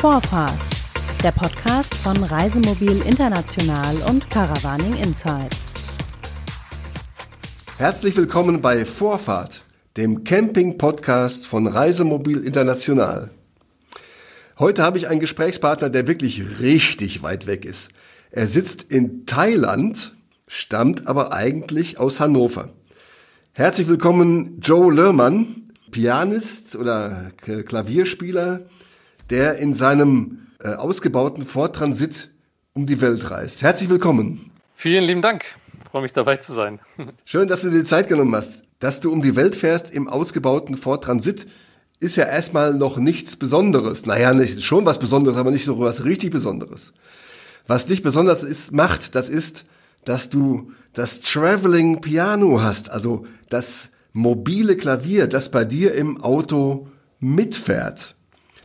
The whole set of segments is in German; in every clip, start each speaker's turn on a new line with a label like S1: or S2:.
S1: Vorfahrt, der Podcast von Reisemobil International und Caravaning Insights.
S2: Herzlich willkommen bei Vorfahrt, dem Camping-Podcast von Reisemobil International. Heute habe ich einen Gesprächspartner, der wirklich richtig weit weg ist. Er sitzt in Thailand, stammt aber eigentlich aus Hannover. Herzlich willkommen, Joe Lermann, Pianist oder Klavierspieler, der in seinem äh, ausgebauten Ford Transit um die Welt reist. Herzlich willkommen.
S3: Vielen lieben Dank. Ich freue mich dabei zu sein.
S2: Schön, dass du dir Zeit genommen hast. Dass du um die Welt fährst im ausgebauten Ford Transit, ist ja erstmal noch nichts Besonderes. Naja, nicht, schon was Besonderes, aber nicht so was richtig Besonderes. Was dich besonders ist, macht, das ist, dass du das Traveling Piano hast, also das mobile Klavier, das bei dir im Auto mitfährt.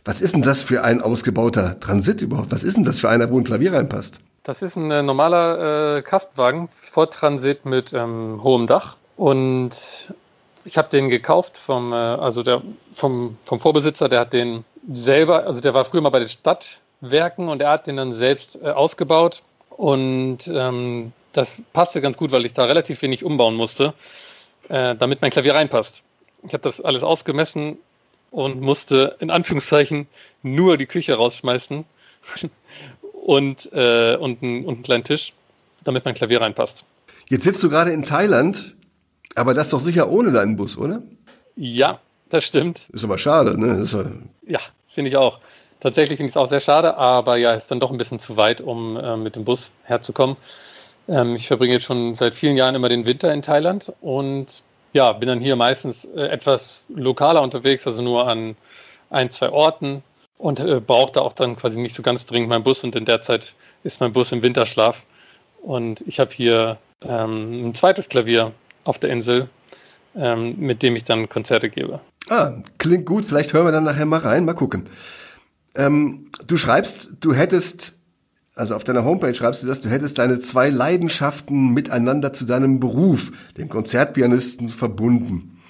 S2: Was ist denn das für ein ausgebauter Transit überhaupt? Was ist denn das für einer, wo ein Klavier reinpasst?
S3: Das ist ein äh, normaler äh, Kastenwagen, Ford mit ähm, hohem Dach. Und ich habe den gekauft vom, äh, also der, vom, vom Vorbesitzer, der hat den selber, also der war früher mal bei den Stadtwerken und er hat den dann selbst äh, ausgebaut. Und ähm, das passte ganz gut, weil ich da relativ wenig umbauen musste, äh, damit mein Klavier reinpasst. Ich habe das alles ausgemessen und musste in Anführungszeichen nur die Küche rausschmeißen und, äh, und, ein, und einen kleinen Tisch, damit mein Klavier reinpasst.
S2: Jetzt sitzt du gerade in Thailand, aber das doch sicher ohne deinen Bus, oder?
S3: Ja, das stimmt.
S2: Ist aber schade, ne?
S3: ja, finde ich auch. Tatsächlich finde ich es auch sehr schade, aber ja, ist dann doch ein bisschen zu weit, um äh, mit dem Bus herzukommen. Ähm, ich verbringe jetzt schon seit vielen Jahren immer den Winter in Thailand und ja, bin dann hier meistens äh, etwas lokaler unterwegs, also nur an ein, zwei Orten und äh, brauche da auch dann quasi nicht so ganz dringend meinen Bus und in der Zeit ist mein Bus im Winterschlaf. Und ich habe hier ähm, ein zweites Klavier auf der Insel, ähm, mit dem ich dann Konzerte gebe.
S2: Ah, klingt gut. Vielleicht hören wir dann nachher mal rein. Mal gucken. Ähm, du schreibst, du hättest also auf deiner Homepage schreibst du, dass du hättest deine zwei Leidenschaften miteinander zu deinem Beruf, dem Konzertpianisten, verbunden.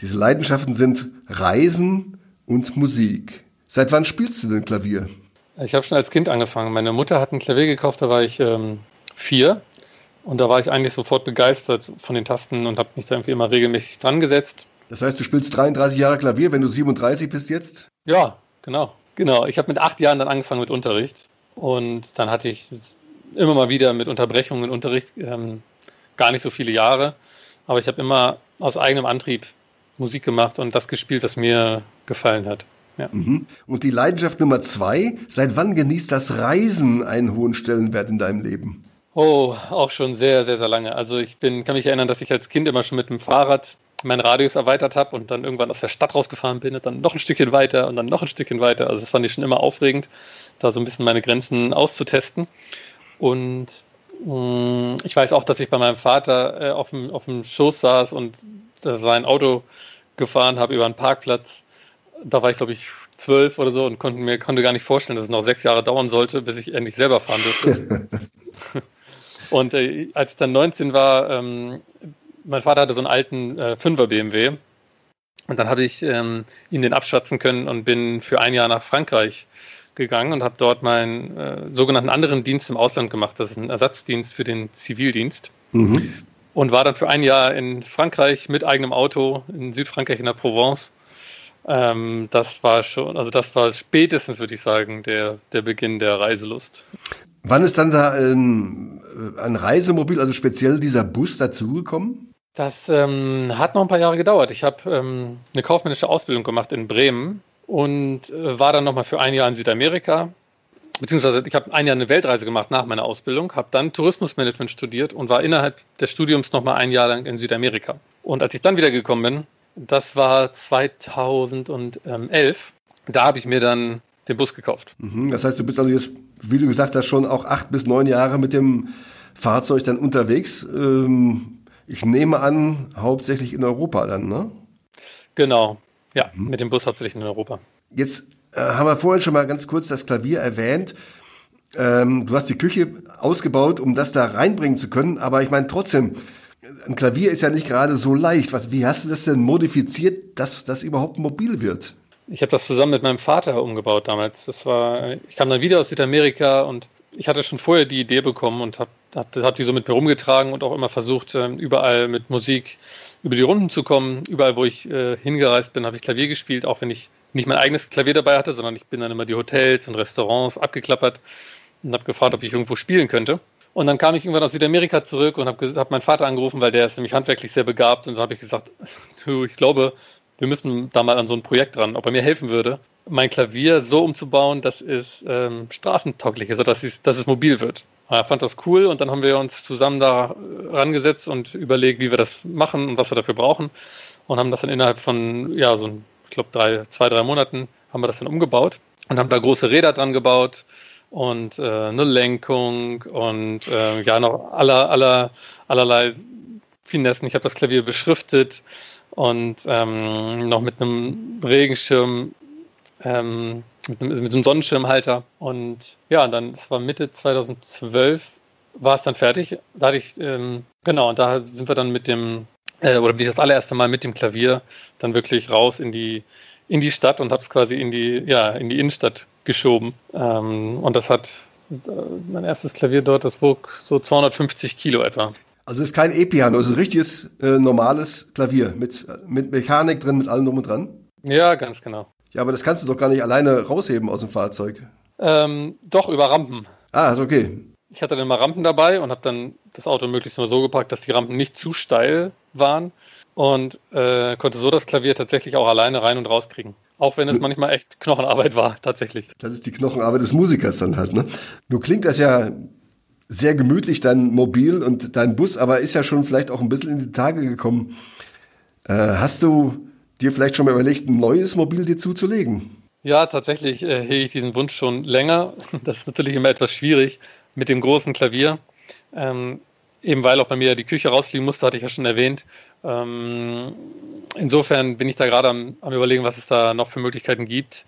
S2: Diese Leidenschaften sind Reisen und Musik. Seit wann spielst du denn Klavier?
S3: Ich habe schon als Kind angefangen. Meine Mutter hat ein Klavier gekauft, da war ich ähm, vier. Und da war ich eigentlich sofort begeistert von den Tasten und habe mich da irgendwie immer regelmäßig dran gesetzt.
S2: Das heißt, du spielst 33 Jahre Klavier, wenn du 37 bist jetzt?
S3: Ja, genau. Genau. Ich habe mit acht Jahren dann angefangen mit Unterricht. Und dann hatte ich immer mal wieder mit Unterbrechungen Unterricht, ähm, gar nicht so viele Jahre. Aber ich habe immer aus eigenem Antrieb Musik gemacht und das gespielt, was mir gefallen hat. Ja.
S2: Mhm. Und die Leidenschaft Nummer zwei, seit wann genießt das Reisen einen hohen Stellenwert in deinem Leben?
S3: Oh, auch schon sehr, sehr, sehr lange. Also ich bin, kann mich erinnern, dass ich als Kind immer schon mit dem Fahrrad meinen Radius erweitert habe und dann irgendwann aus der Stadt rausgefahren bin und dann noch ein Stückchen weiter und dann noch ein Stückchen weiter. Also das fand ich schon immer aufregend, da so ein bisschen meine Grenzen auszutesten. Und mh, mm, ich weiß auch, dass ich bei meinem Vater äh, auf, dem, auf dem Schoß saß und sein Auto gefahren habe über einen Parkplatz. Da war ich, glaube ich, zwölf oder so und konnte mir konnte gar nicht vorstellen, dass es noch sechs Jahre dauern sollte, bis ich endlich selber fahren dürfte. und äh, als ich dann 19 war, ähm, mein Vater hatte so einen alten äh, 5er BMW. Und dann habe ich ähm, ihm den abschwatzen können und bin für ein Jahr nach Frankreich gegangen und habe dort meinen äh, sogenannten anderen Dienst im Ausland gemacht. Das ist ein Ersatzdienst für den Zivildienst. Mhm. Und war dann für ein Jahr in Frankreich mit eigenem Auto in Südfrankreich in der Provence. Ähm, das war schon, also das war spätestens, würde ich sagen, der, der Beginn der Reiselust.
S2: Wann ist dann da ein, ein Reisemobil, also speziell dieser Bus dazugekommen?
S3: Das ähm, hat noch ein paar Jahre gedauert. Ich habe ähm, eine kaufmännische Ausbildung gemacht in Bremen und äh, war dann nochmal für ein Jahr in Südamerika. Beziehungsweise ich habe ein Jahr eine Weltreise gemacht nach meiner Ausbildung, habe dann Tourismusmanagement studiert und war innerhalb des Studiums nochmal ein Jahr lang in Südamerika. Und als ich dann wieder gekommen bin, das war 2011, da habe ich mir dann den Bus gekauft.
S2: Mhm, das heißt, du bist also jetzt, wie du gesagt hast, schon auch acht bis neun Jahre mit dem Fahrzeug dann unterwegs. Ähm ich nehme an, hauptsächlich in Europa dann, ne?
S3: Genau, ja, mhm. mit dem Bus hauptsächlich in Europa.
S2: Jetzt äh, haben wir vorhin schon mal ganz kurz das Klavier erwähnt. Ähm, du hast die Küche ausgebaut, um das da reinbringen zu können, aber ich meine trotzdem, ein Klavier ist ja nicht gerade so leicht. Was, wie hast du das denn modifiziert, dass das überhaupt mobil wird?
S3: ich habe das zusammen mit meinem Vater umgebaut damals. Das war, ich kam dann wieder aus Südamerika und ich hatte schon vorher die Idee bekommen und habe hab, hab die so mit mir rumgetragen und auch immer versucht, ähm, überall mit Musik über die Runden zu kommen. Überall, wo ich äh, hingereist bin, habe ich Klavier gespielt, auch wenn ich nicht mein eigenes Klavier dabei hatte, sondern ich bin dann immer die Hotels und Restaurants abgeklappert und habe gefragt, ob ich irgendwo spielen könnte. Und dann kam ich irgendwann aus Südamerika zurück und habe hab meinen Vater angerufen, weil der ist nämlich handwerklich sehr begabt. Und dann habe ich gesagt, du, ich glaube, wir müssen da mal an so ein Projekt ran, ob er mir helfen würde, mein Klavier so umzubauen, dass es ähm, straßentauglich ist, also dass es, dass es mobil wird. Er fand das cool und dann haben wir uns zusammen da rangesetzt und überlegt, wie wir das machen und was wir dafür brauchen. Und haben das dann innerhalb von, ja, so, ich glaube, drei, zwei, drei Monaten haben wir das dann umgebaut und haben da große Räder dran gebaut und äh, eine Lenkung und äh, ja noch aller, aller, allerlei Finessen. Ich habe das Klavier beschriftet und ähm, noch mit einem Regenschirm, ähm, mit, einem, mit einem Sonnenschirmhalter. Und ja, dann, es war Mitte 2012, war es dann fertig. Da hatte ich, ähm, genau, und da sind wir dann mit dem, äh, oder bin ich das allererste Mal mit dem Klavier dann wirklich raus in die, in die Stadt und habe es quasi in die, ja, in die Innenstadt geschoben. Ähm, und das hat äh, mein erstes Klavier dort, das wog so 250 Kilo etwa.
S2: Also es ist kein E-Piano, es ist ein richtiges, äh, normales Klavier mit, mit Mechanik drin, mit allem drum und dran.
S3: Ja, ganz genau.
S2: Ja, aber das kannst du doch gar nicht alleine rausheben aus dem Fahrzeug.
S3: Ähm, doch, über Rampen.
S2: Ah, ist okay.
S3: Ich hatte dann mal Rampen dabei und habe dann das Auto möglichst mal so gepackt, dass die Rampen nicht zu steil waren und äh, konnte so das Klavier tatsächlich auch alleine rein und rauskriegen. Auch wenn es manchmal echt Knochenarbeit war, tatsächlich.
S2: Das ist die Knochenarbeit des Musikers dann halt, ne? Nun klingt das ja sehr gemütlich, dein Mobil und dein Bus, aber ist ja schon vielleicht auch ein bisschen in die Tage gekommen. Äh, hast du dir vielleicht schon mal überlegt, ein neues Mobil dir zuzulegen?
S3: Ja, tatsächlich äh, hege ich diesen Wunsch schon länger. Das ist natürlich immer etwas schwierig mit dem großen Klavier. Ähm, eben weil auch bei mir die Küche rausfliegen musste, hatte ich ja schon erwähnt. Ähm, insofern bin ich da gerade am, am, überlegen, was es da noch für Möglichkeiten gibt.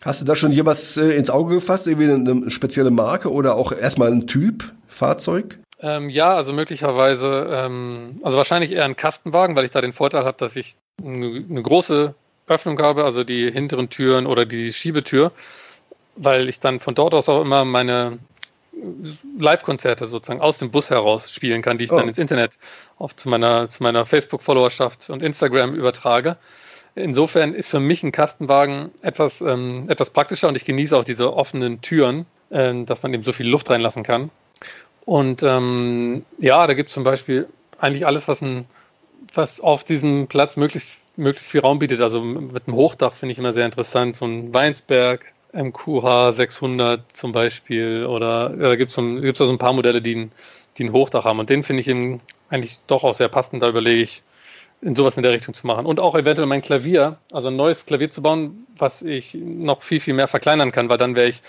S2: Hast du da schon jemals äh, ins Auge gefasst, irgendwie eine, spezielle Marke oder auch erstmal ein Typ Fahrzeug?
S3: Ähm, ja, also möglicherweise, ähm, also wahrscheinlich eher ein Kastenwagen, weil ich da den Vorteil habe, dass ich eine, eine große Öffnung habe, also die hinteren Türen oder die Schiebetür, weil ich dann von dort aus auch immer meine Live-Konzerte sozusagen aus dem Bus heraus spielen kann, die ich oh. dann ins Internet auf zu meiner, zu meiner Facebook-Followerschaft und Instagram übertrage. Insofern ist für mich ein Kastenwagen etwas, ähm, etwas praktischer und ich genieße auch diese offenen Türen, äh, dass man eben so viel Luft reinlassen kann. Und ähm, ja, da gibt es zum Beispiel eigentlich alles, was, ein, was auf diesem Platz möglichst, möglichst viel Raum bietet. Also mit einem Hochdach finde ich immer sehr interessant. So ein Weinsberg, MQH 600 zum Beispiel. Oder da gibt es so, gibt's so ein paar Modelle, die ein, die ein Hochdach haben. Und den finde ich eben eigentlich doch auch sehr passend. Da überlege ich, in sowas in der Richtung zu machen. Und auch eventuell mein Klavier, also ein neues Klavier zu bauen, was ich noch viel, viel mehr verkleinern kann, weil dann wäre ich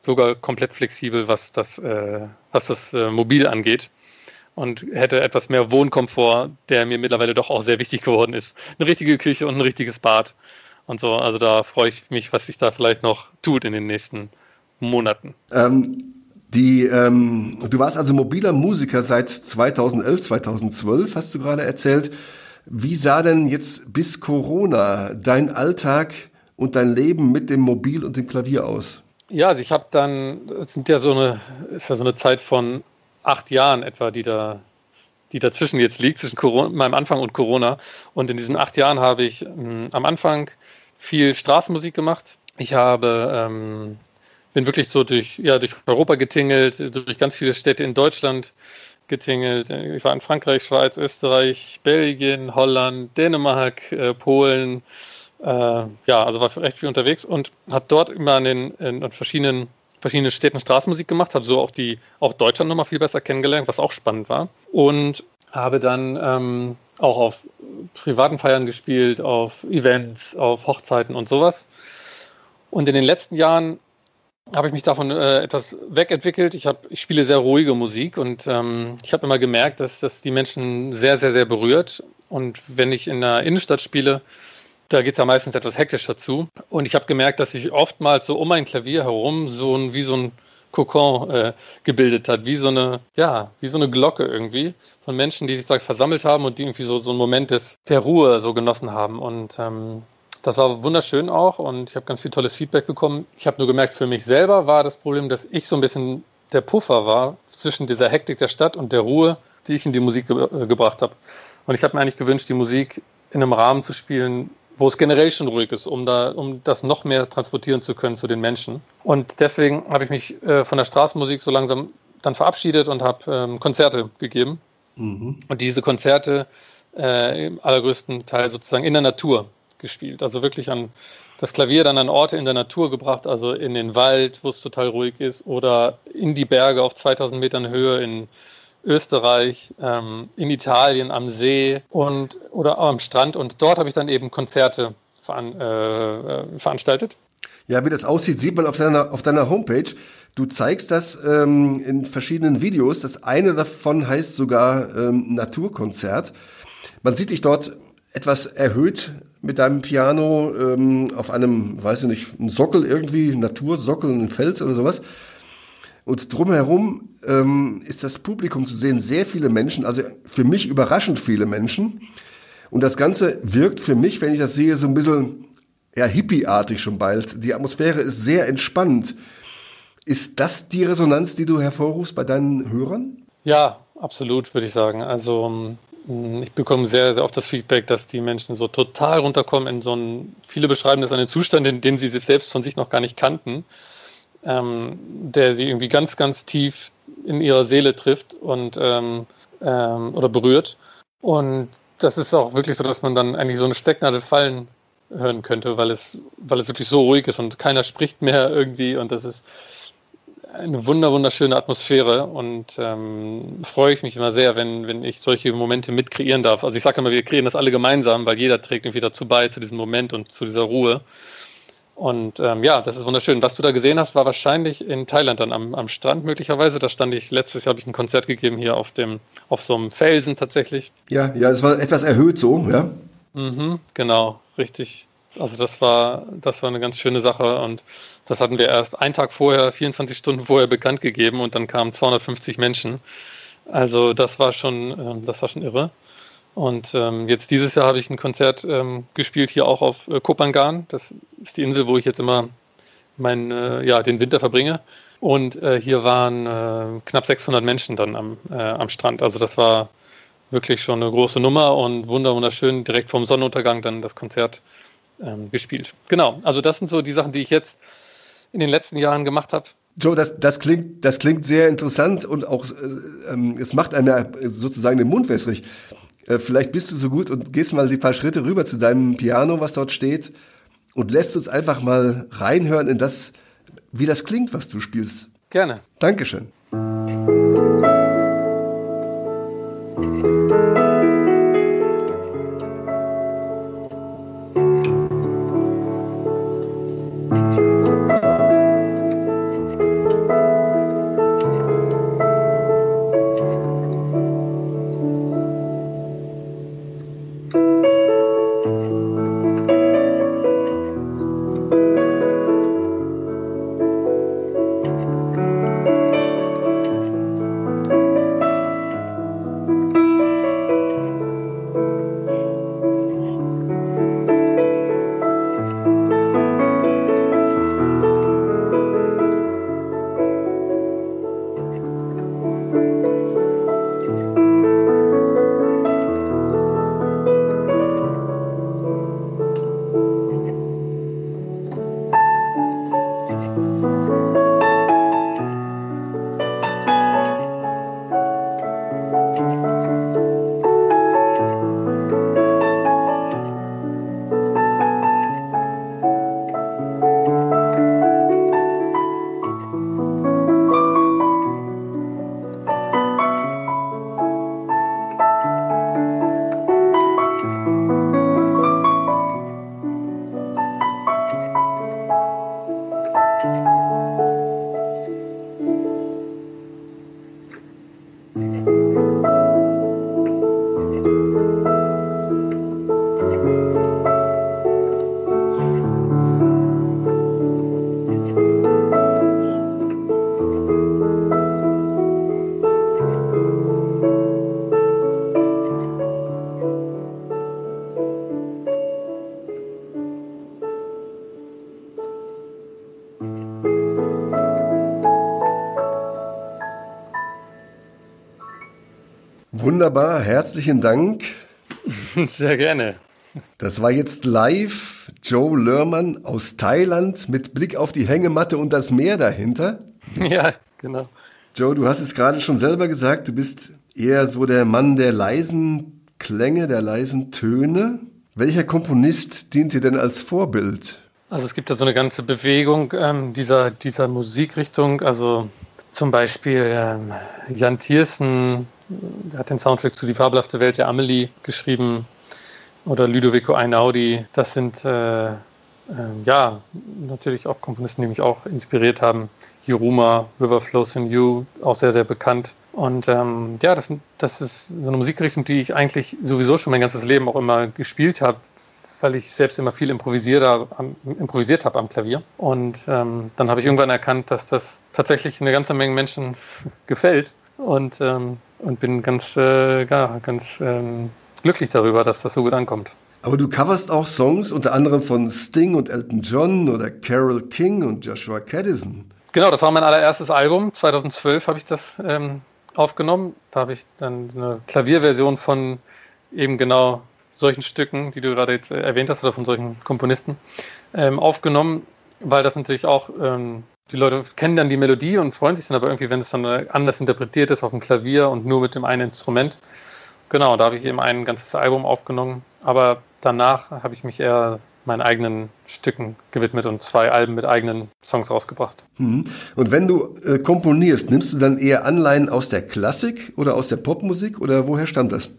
S3: sogar komplett flexibel, was das, äh, was das äh, Mobil angeht. Und hätte etwas mehr Wohnkomfort, der mir mittlerweile doch auch sehr wichtig geworden ist. Eine richtige Küche und ein richtiges Bad und so. Also da freue ich mich, was sich da vielleicht noch tut in den nächsten Monaten.
S2: Ähm, die, ähm, du warst also mobiler Musiker seit 2011, 2012, hast du gerade erzählt. Wie sah denn jetzt bis Corona dein Alltag und dein Leben mit dem Mobil und dem Klavier aus?
S3: Ja, also ich habe dann, es sind ja so eine, ist ja so eine Zeit von acht Jahren etwa, die da, die dazwischen jetzt liegt, zwischen Corona, meinem Anfang und Corona. Und in diesen acht Jahren habe ich ähm, am Anfang viel Straßenmusik gemacht. Ich habe, ähm, bin wirklich so durch, ja, durch Europa getingelt, durch ganz viele Städte in Deutschland getingelt. Ich war in Frankreich, Schweiz, Österreich, Belgien, Holland, Dänemark, äh, Polen. Äh, ja, also war recht viel unterwegs und habe dort immer in den in verschiedenen, verschiedenen Städten Straßenmusik gemacht, habe so auch die auch Deutschland nochmal viel besser kennengelernt, was auch spannend war. Und habe dann ähm, auch auf privaten Feiern gespielt, auf Events, auf Hochzeiten und sowas. Und in den letzten Jahren habe ich mich davon äh, etwas wegentwickelt. Ich, hab, ich spiele sehr ruhige Musik und ähm, ich habe immer gemerkt, dass das die Menschen sehr, sehr, sehr berührt. Und wenn ich in der Innenstadt spiele, da geht es ja meistens etwas hektischer zu. Und ich habe gemerkt, dass sich oftmals so um ein Klavier herum so ein, wie so ein Kokon äh, gebildet hat, wie so eine, ja, wie so eine Glocke irgendwie von Menschen, die sich da versammelt haben und die irgendwie so, so einen Moment des, der Ruhe so genossen haben. Und ähm, Das war wunderschön auch und ich habe ganz viel tolles Feedback bekommen. Ich habe nur gemerkt, für mich selber war das Problem, dass ich so ein bisschen der Puffer war zwischen dieser Hektik der Stadt und der Ruhe, die ich in die Musik ge äh, gebracht habe. Und ich habe mir eigentlich gewünscht, die Musik in einem Rahmen zu spielen, wo es generell schon ruhig ist, um, da, um das noch mehr transportieren zu können zu den Menschen. Und deswegen habe ich mich äh, von der Straßenmusik so langsam dann verabschiedet und habe ähm, Konzerte gegeben. Mhm. Und diese Konzerte äh, im allergrößten Teil sozusagen in der Natur gespielt. Also wirklich an das Klavier dann an Orte in der Natur gebracht, also in den Wald, wo es total ruhig ist, oder in die Berge auf 2000 Metern Höhe in Österreich, ähm, in Italien am See und oder am Strand. Und dort habe ich dann eben Konzerte veran, äh, veranstaltet.
S2: Ja, wie das aussieht, sieht man auf deiner, auf deiner Homepage. Du zeigst das ähm, in verschiedenen Videos. Das eine davon heißt sogar ähm, Naturkonzert. Man sieht dich dort etwas erhöht mit deinem Piano ähm, auf einem, weiß ich nicht, ein Sockel irgendwie, Natursockel, ein Fels oder sowas. Und drumherum ähm, ist das Publikum zu sehen, sehr viele Menschen, also für mich überraschend viele Menschen. Und das Ganze wirkt für mich, wenn ich das sehe, so ein bisschen ja, hippieartig schon bald. Die Atmosphäre ist sehr entspannt. Ist das die Resonanz, die du hervorrufst bei deinen Hörern?
S3: Ja, absolut, würde ich sagen. Also ähm, ich bekomme sehr, sehr oft das Feedback, dass die Menschen so total runterkommen in so einen, viele beschreiben das einen Zustand, in dem sie sich selbst von sich noch gar nicht kannten ähm, der sie irgendwie ganz, ganz tief in ihrer Seele trifft und ähm, ähm, oder berührt. Und das ist auch wirklich so, dass man dann eigentlich so eine Stecknadel fallen hören könnte, weil es, weil es wirklich so ruhig ist und keiner spricht mehr irgendwie und das ist eine wunder, wunderschöne Atmosphäre und ähm, freue ich mich immer sehr, wenn, wenn ich solche Momente mit kreieren darf. Also ich sage immer, wir kreieren das alle gemeinsam, weil jeder trägt irgendwie dazu bei, zu diesem Moment und zu dieser Ruhe. Und ähm, ja, das ist wunderschön. Was du da gesehen hast, war wahrscheinlich in Thailand dann am, am Strand möglicherweise. Da stand ich, letztes Jahr habe ich ein Konzert gegeben hier auf dem, auf so einem Felsen tatsächlich.
S2: Ja, ja, es war etwas erhöht so, ja.
S3: Mhm, genau, richtig. Also das war, das war eine ganz schöne Sache und das hatten wir erst einen Tag vorher, 24 Stunden vorher bekannt gegeben und dann kamen 250 Menschen. Also das war schon, ähm, das war schon irre. Und ähm, jetzt dieses Jahr habe ich ein Konzert ähm, gespielt hier auch auf äh, Kopangan. Das ist die Insel, wo ich jetzt immer mein, äh, ja, den Winter verbringe. Und äh, hier waren äh, knapp 600 Menschen dann am, äh, am Strand. Also das war wirklich schon eine große Nummer und wunderschön direkt vom Sonnenuntergang dann das Konzert ähm, gespielt. Genau, also das sind so die Sachen, die ich jetzt in den letzten Jahren gemacht habe.
S2: Joe, das, das, klingt, das klingt sehr interessant und auch äh, ähm, es macht einem sozusagen den Mund wässrig. Äh, vielleicht bist du so gut und gehst mal die paar Schritte rüber zu deinem Piano, was dort steht, und lässt uns einfach mal reinhören in das, wie das klingt, was du spielst.
S3: Gerne.
S2: Dankeschön. Wunderbar, herzlichen Dank.
S3: Sehr gerne.
S2: Das war jetzt live Joe Lörmann aus Thailand mit Blick auf die Hängematte und das Meer dahinter.
S3: Ja, genau.
S2: Joe, du hast es gerade schon selber gesagt, du bist eher so der Mann der leisen Klänge, der leisen Töne. Welcher Komponist dient dir denn als Vorbild?
S3: Also es gibt da so eine ganze Bewegung ähm, dieser, dieser Musikrichtung. Also zum Beispiel ähm, Jan Thiersen der hat den Soundtrack zu Die fabelhafte Welt der Amelie geschrieben oder Ludovico Einaudi. Das sind äh, äh, ja natürlich auch Komponisten, die mich auch inspiriert haben. Hiruma, River Flows in You, auch sehr, sehr bekannt. Und ähm, ja, das, das ist so eine Musikrichtung, die ich eigentlich sowieso schon mein ganzes Leben auch immer gespielt habe, weil ich selbst immer viel improvisiert, am, improvisiert habe am Klavier. Und ähm, dann habe ich irgendwann erkannt, dass das tatsächlich eine ganze Menge Menschen gefällt. Und, ähm, und bin ganz, äh, ja, ganz ähm, glücklich darüber, dass das so gut ankommt.
S2: Aber du coverst auch Songs unter anderem von Sting und Elton John oder Carole King und Joshua Caddison.
S3: Genau, das war mein allererstes Album. 2012 habe ich das ähm, aufgenommen. Da habe ich dann eine Klavierversion von eben genau solchen Stücken, die du gerade jetzt erwähnt hast, oder von solchen Komponisten ähm, aufgenommen, weil das natürlich auch, ähm, die Leute kennen dann die Melodie und freuen sich dann aber irgendwie, wenn es dann anders interpretiert ist auf dem Klavier und nur mit dem einen Instrument. Genau, da habe ich eben ein ganzes Album aufgenommen, aber danach habe ich mich eher meinen eigenen Stücken gewidmet und zwei Alben mit eigenen Songs rausgebracht.
S2: Mhm. Und wenn du äh, komponierst, nimmst du dann eher Anleihen aus der Klassik oder aus der Popmusik oder woher stammt das?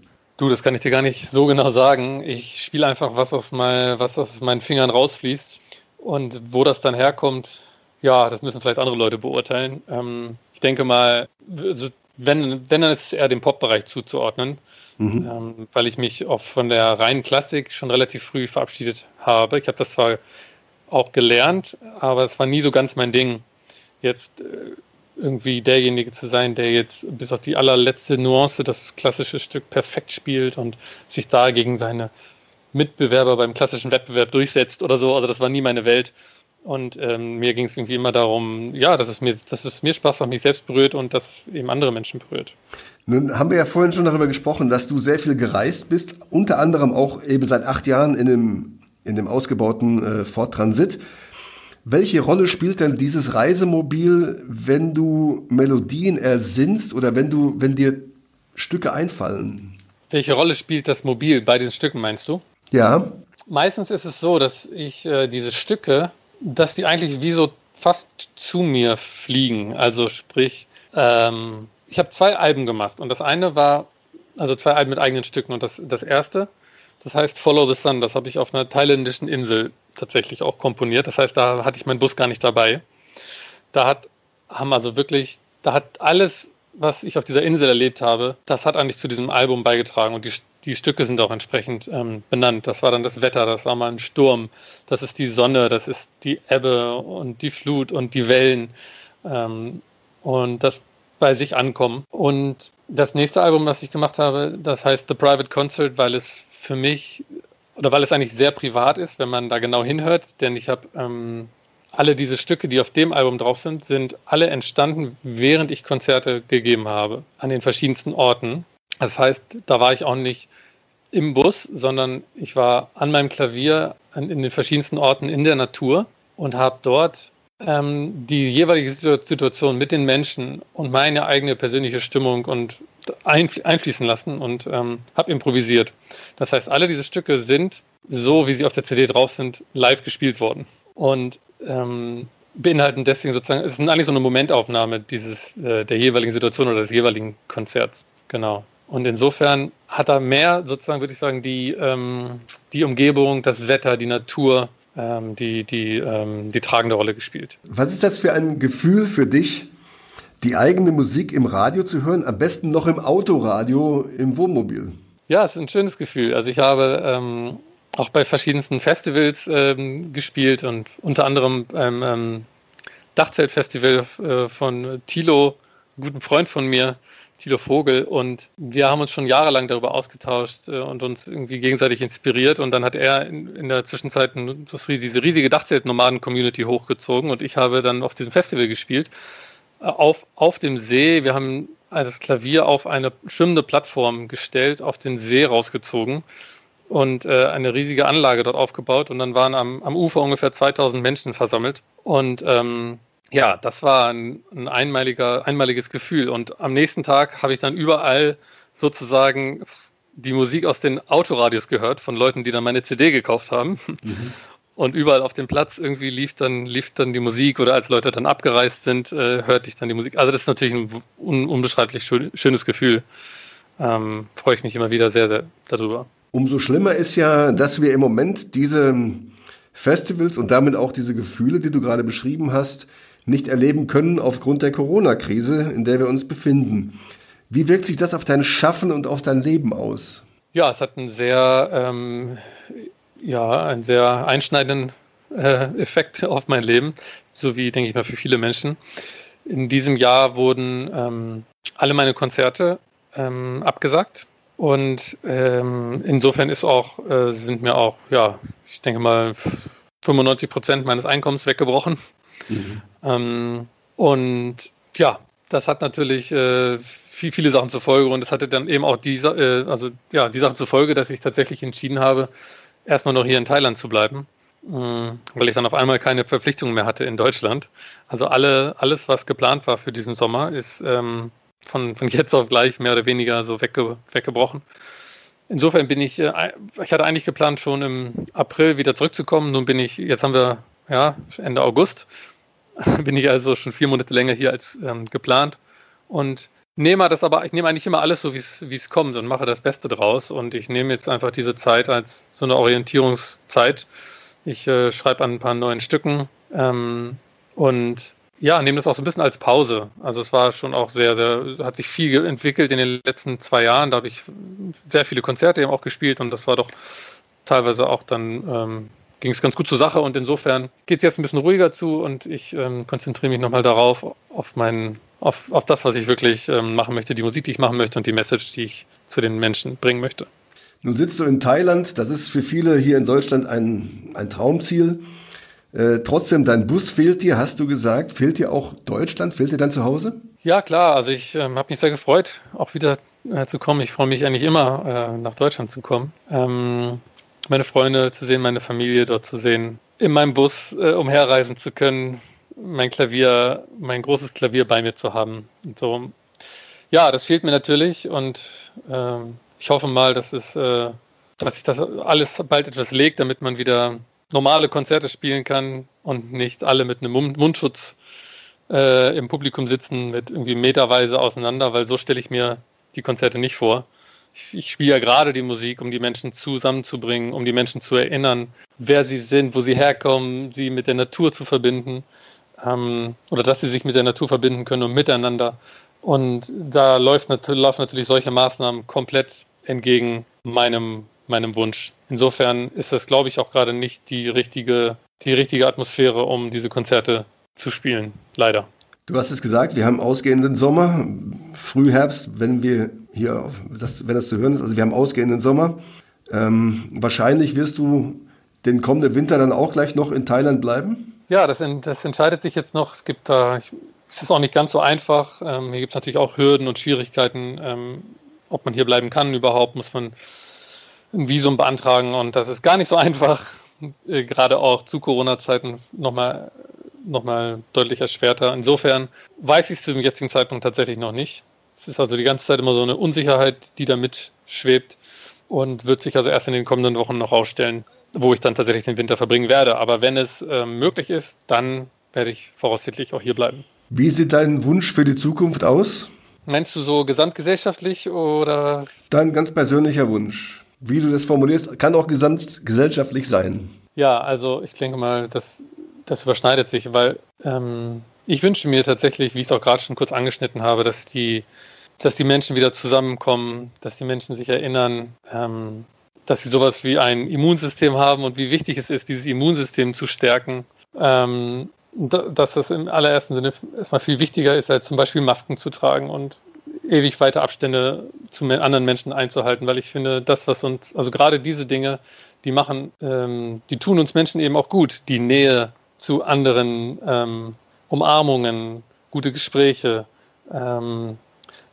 S3: Du, das kann ich dir gar nicht so genau sagen. Ich spiele einfach, was aus, mein, was aus meinen Fingern rausfließt. Und wo das dann herkommt, ja, das müssen vielleicht andere Leute beurteilen. Ähm, ich denke mal, also wenn, wenn, dann ist es eher dem Pop-Bereich zuzuordnen, mhm. ähm, weil ich mich auch von der reinen Klassik schon relativ früh verabschiedet habe. Ich habe das zwar auch gelernt, aber es war nie so ganz mein Ding. Jetzt äh, irgendwie derjenige zu sein, der jetzt bis auf die allerletzte Nuance das klassische Stück perfekt spielt und sich da gegen seine Mitbewerber beim klassischen Wettbewerb durchsetzt oder so. Also das war nie meine Welt. Und ähm, mir ging es irgendwie immer darum, ja, dass es, mir, dass es mir Spaß macht, mich selbst berührt und dass es eben andere Menschen berührt.
S2: Nun haben wir ja vorhin schon darüber gesprochen, dass du sehr viel gereist bist, unter anderem auch eben seit acht Jahren in dem, in dem ausgebauten äh, Ford Transit. Welche Rolle spielt denn dieses Reisemobil, wenn du Melodien ersinnst oder wenn du, wenn dir Stücke einfallen?
S3: Welche Rolle spielt das Mobil bei den Stücken, meinst du?
S2: Ja.
S3: Meistens ist es so, dass ich äh, diese Stücke, dass die eigentlich wie so fast zu mir fliegen. Also sprich, ähm, ich habe zwei Alben gemacht und das eine war, also zwei Alben mit eigenen Stücken und das, das erste, das heißt Follow the Sun, das habe ich auf einer thailändischen Insel tatsächlich auch komponiert. Das heißt, da hatte ich meinen Bus gar nicht dabei. Da hat, haben also wirklich, da hat alles, was ich auf dieser Insel erlebt habe, das hat eigentlich zu diesem Album beigetragen und die, die Stücke sind auch entsprechend ähm, benannt. Das war dann das Wetter, das war mal ein Sturm, das ist die Sonne, das ist die Ebbe und die Flut und die Wellen ähm, und das bei sich ankommen. Und das nächste Album, was ich gemacht habe, das heißt The Private Concert, weil es für mich oder weil es eigentlich sehr privat ist, wenn man da genau hinhört, denn ich habe ähm, alle diese Stücke, die auf dem Album drauf sind, sind alle entstanden, während ich Konzerte gegeben habe, an den verschiedensten Orten. Das heißt, da war ich auch nicht im Bus, sondern ich war an meinem Klavier an, in den verschiedensten Orten in der Natur und habe dort ähm, die jeweilige Situation mit den Menschen und meine eigene persönliche Stimmung und einfließen lassen und ähm, habe improvisiert. Das heißt, alle diese Stücke sind so, wie sie auf der CD drauf sind, live gespielt worden und ähm, beinhalten deswegen sozusagen, es ist eigentlich so eine Momentaufnahme dieses äh, der jeweiligen Situation oder des jeweiligen Konzerts. Genau. Und insofern hat er mehr sozusagen, würde ich sagen, die, ähm, die Umgebung, das Wetter, die Natur, die, die, ähm, die tragende Rolle gespielt.
S2: Was ist das für ein Gefühl für dich, die eigene Musik im Radio zu hören, am besten noch im Autoradio im Wohnmobil?
S3: Ja, es ist ein schönes Gefühl. Also ich habe ähm, auch bei verschiedensten Festivals ähm, gespielt und unter anderem beim ähm, Dachzeltfestival äh, von Thilo, einem guten Freund von mir, Thilo Vogel. Und wir haben uns schon jahrelang darüber ausgetauscht äh, und uns irgendwie gegenseitig inspiriert. Und dann hat er in, der Zwischenzeit das, diese riesige Dachzelt-Nomaden-Community hochgezogen und ich habe dann auf diesem Festival gespielt auf, auf dem See. Wir haben das Klavier auf eine schwimmende Plattform gestellt, auf den See rausgezogen und äh, eine riesige Anlage dort aufgebaut. Und dann waren am, am Ufer ungefähr 2000 Menschen versammelt. Und ähm, ja, das war ein, ein einmaliger, einmaliges Gefühl. Und am nächsten Tag habe ich dann überall sozusagen die Musik aus den Autoradios gehört von Leuten, die dann meine CD gekauft haben. Mhm. Und überall auf dem Platz irgendwie lief dann, lief dann die Musik oder als Leute dann abgereist sind, äh, hörte ich dann die Musik. Also das ist natürlich ein un unbeschreiblich schön, schönes Gefühl. Ähm, freue ich mich immer wieder sehr, sehr darüber.
S2: Umso schlimmer ist ja, dass wir im Moment diese Festivals und damit auch diese Gefühle, die du gerade beschrieben hast, nicht erleben können aufgrund der Corona-Krise, in der wir uns befinden. Wie wirkt sich das auf dein Schaffen und auf dein Leben aus?
S3: Ja, es hat einen sehr, ähm, ja, einen sehr einschneidenden äh, Effekt auf mein Leben, so wie, denke ich mal, für viele Menschen. In diesem Jahr wurden ähm, alle meine Konzerte ähm, abgesagt. Und ähm, insofern ist auch, äh, sind mir auch, ja, ich denke mal, 95 Prozent meines Einkommens weggebrochen. Mhm. Ähm, und ja, das hat natürlich äh, viel, viele Sachen zur Folge und es hatte dann eben auch die, äh, also ja, die Sache zur Folge, dass ich tatsächlich entschieden habe, erstmal noch hier in Thailand zu bleiben, äh, weil ich dann auf einmal keine Verpflichtungen mehr hatte in Deutschland. Also alle, alles, was geplant war für diesen Sommer, ist ähm, von, von jetzt auf gleich mehr oder weniger so wegge, weggebrochen. Insofern bin ich, äh, ich hatte eigentlich geplant, schon im April wieder zurückzukommen. Nun bin ich, jetzt haben wir ja, Ende August, bin ich also schon vier Monate länger hier als ähm, geplant und nehme das aber, ich nehme eigentlich immer alles so, wie es kommt und mache das Beste draus. Und ich nehme jetzt einfach diese Zeit als so eine Orientierungszeit. Ich äh, schreibe an ein paar neuen Stücken ähm, und ja, nehme das auch so ein bisschen als Pause. Also es war schon auch sehr, sehr, hat sich viel entwickelt in den letzten zwei Jahren. Da habe ich sehr viele Konzerte eben auch gespielt und das war doch teilweise auch dann ähm, ging es ganz gut zur Sache und insofern geht es jetzt ein bisschen ruhiger zu und ich ähm, konzentriere mich nochmal darauf, auf, mein, auf, auf das, was ich wirklich ähm, machen möchte, die Musik, die ich machen möchte und die Message, die ich zu den Menschen bringen möchte.
S2: Nun sitzt du in Thailand, das ist für viele hier in Deutschland ein, ein Traumziel. Äh, trotzdem, dein Bus fehlt dir, hast du gesagt. Fehlt dir auch Deutschland? Fehlt dir dann zu Hause?
S3: Ja, klar. Also ich ähm, habe mich sehr gefreut, auch wieder äh, zu kommen. Ich freue mich eigentlich immer, äh, nach Deutschland zu kommen. Ähm, meine Freunde zu sehen, meine Familie dort zu sehen, in meinem Bus äh, umherreisen zu können, mein Klavier, mein großes Klavier bei mir zu haben. Und so. Ja, das fehlt mir natürlich und ähm, ich hoffe mal, dass es, äh, dass sich das alles bald etwas legt, damit man wieder normale Konzerte spielen kann und nicht alle mit einem Mundschutz äh, im Publikum sitzen, mit irgendwie meterweise auseinander, weil so stelle ich mir die Konzerte nicht vor. Ich, ich spiele ja gerade die Musik, um die Menschen zusammenzubringen, um die Menschen zu erinnern, wer sie sind, wo sie herkommen, sie mit der Natur zu verbinden ähm, oder dass sie sich mit der Natur verbinden können und miteinander. Und da läuft, laufen natürlich solche Maßnahmen komplett entgegen meinem meinem Wunsch. Insofern ist das, glaube ich, auch gerade nicht die richtige, die richtige Atmosphäre, um diese Konzerte zu spielen. Leider.
S2: Du hast es gesagt, wir haben ausgehenden Sommer, Frühherbst, wenn wir hier, das, wenn das zu hören ist, also wir haben ausgehenden Sommer. Ähm, wahrscheinlich wirst du den kommenden Winter dann auch gleich noch in Thailand bleiben?
S3: Ja, das, das entscheidet sich jetzt noch. Es gibt da, ich, es ist auch nicht ganz so einfach. Ähm, hier gibt es natürlich auch Hürden und Schwierigkeiten, ähm, ob man hier bleiben kann überhaupt, muss man ein Visum beantragen und das ist gar nicht so einfach, äh, gerade auch zu Corona-Zeiten nochmal noch mal deutlich erschwerter. Insofern weiß ich es zum jetzigen Zeitpunkt tatsächlich noch nicht. Es ist also die ganze Zeit immer so eine Unsicherheit, die da mitschwebt und wird sich also erst in den kommenden Wochen noch ausstellen, wo ich dann tatsächlich den Winter verbringen werde. Aber wenn es äh, möglich ist, dann werde ich voraussichtlich auch hier bleiben.
S2: Wie sieht dein Wunsch für die Zukunft aus?
S3: Meinst du so gesamtgesellschaftlich oder?
S2: Dein ganz persönlicher Wunsch wie du das formulierst, kann auch gesamtgesellschaftlich sein.
S3: Ja, also ich denke mal, das, das überschneidet sich, weil ähm, ich wünsche mir tatsächlich, wie ich es auch gerade schon kurz angeschnitten habe, dass die, dass die Menschen wieder zusammenkommen, dass die Menschen sich erinnern, ähm, dass sie sowas wie ein Immunsystem haben und wie wichtig es ist, dieses Immunsystem zu stärken. Ähm, dass das im allerersten Sinne erstmal viel wichtiger ist, als zum Beispiel Masken zu tragen und ewig weite Abstände zu anderen Menschen einzuhalten, weil ich finde, das, was uns, also gerade diese Dinge, die machen, ähm, die tun uns Menschen eben auch gut. Die Nähe zu anderen, ähm, Umarmungen, gute Gespräche, ähm,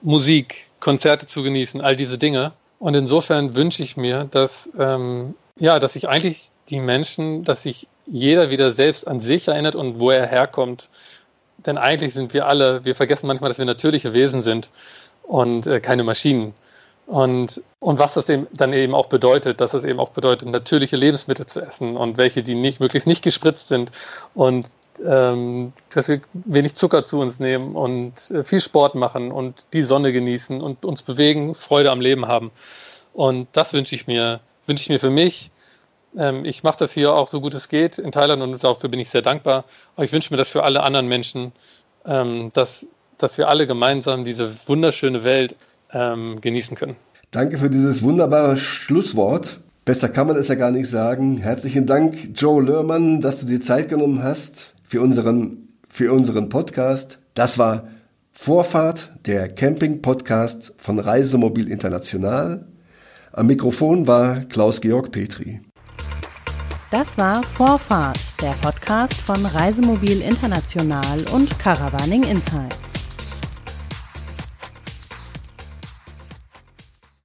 S3: Musik, Konzerte zu genießen, all diese Dinge. Und insofern wünsche ich mir, dass, ähm, ja, dass sich eigentlich die Menschen, dass sich jeder wieder selbst an sich erinnert und wo er herkommt. Denn eigentlich sind wir alle, wir vergessen manchmal, dass wir natürliche Wesen sind und äh, keine Maschinen. Und, und was das dann eben auch bedeutet, dass es eben auch bedeutet, natürliche Lebensmittel zu essen und welche, die nicht, möglichst nicht gespritzt sind und ähm, dass wir wenig Zucker zu uns nehmen und äh, viel Sport machen und die Sonne genießen und uns bewegen, Freude am Leben haben. Und das wünsche ich mir, wünsche ich mir für mich. Ähm, ich mache das hier auch so gut es geht in Thailand und dafür bin ich sehr dankbar. Aber ich wünsche mir das für alle anderen Menschen, ähm, dass, dass wir alle gemeinsam diese wunderschöne Welt ähm, genießen können.
S2: Danke für dieses wunderbare Schlusswort. Besser kann man es ja gar nicht sagen. Herzlichen Dank, Joe Lörmann, dass du dir Zeit genommen hast für unseren, für unseren Podcast. Das war Vorfahrt, der Camping-Podcast von Reisemobil International. Am Mikrofon war Klaus-Georg Petri.
S1: Das war Vorfahrt, der Podcast von Reisemobil International und Caravaning Insights.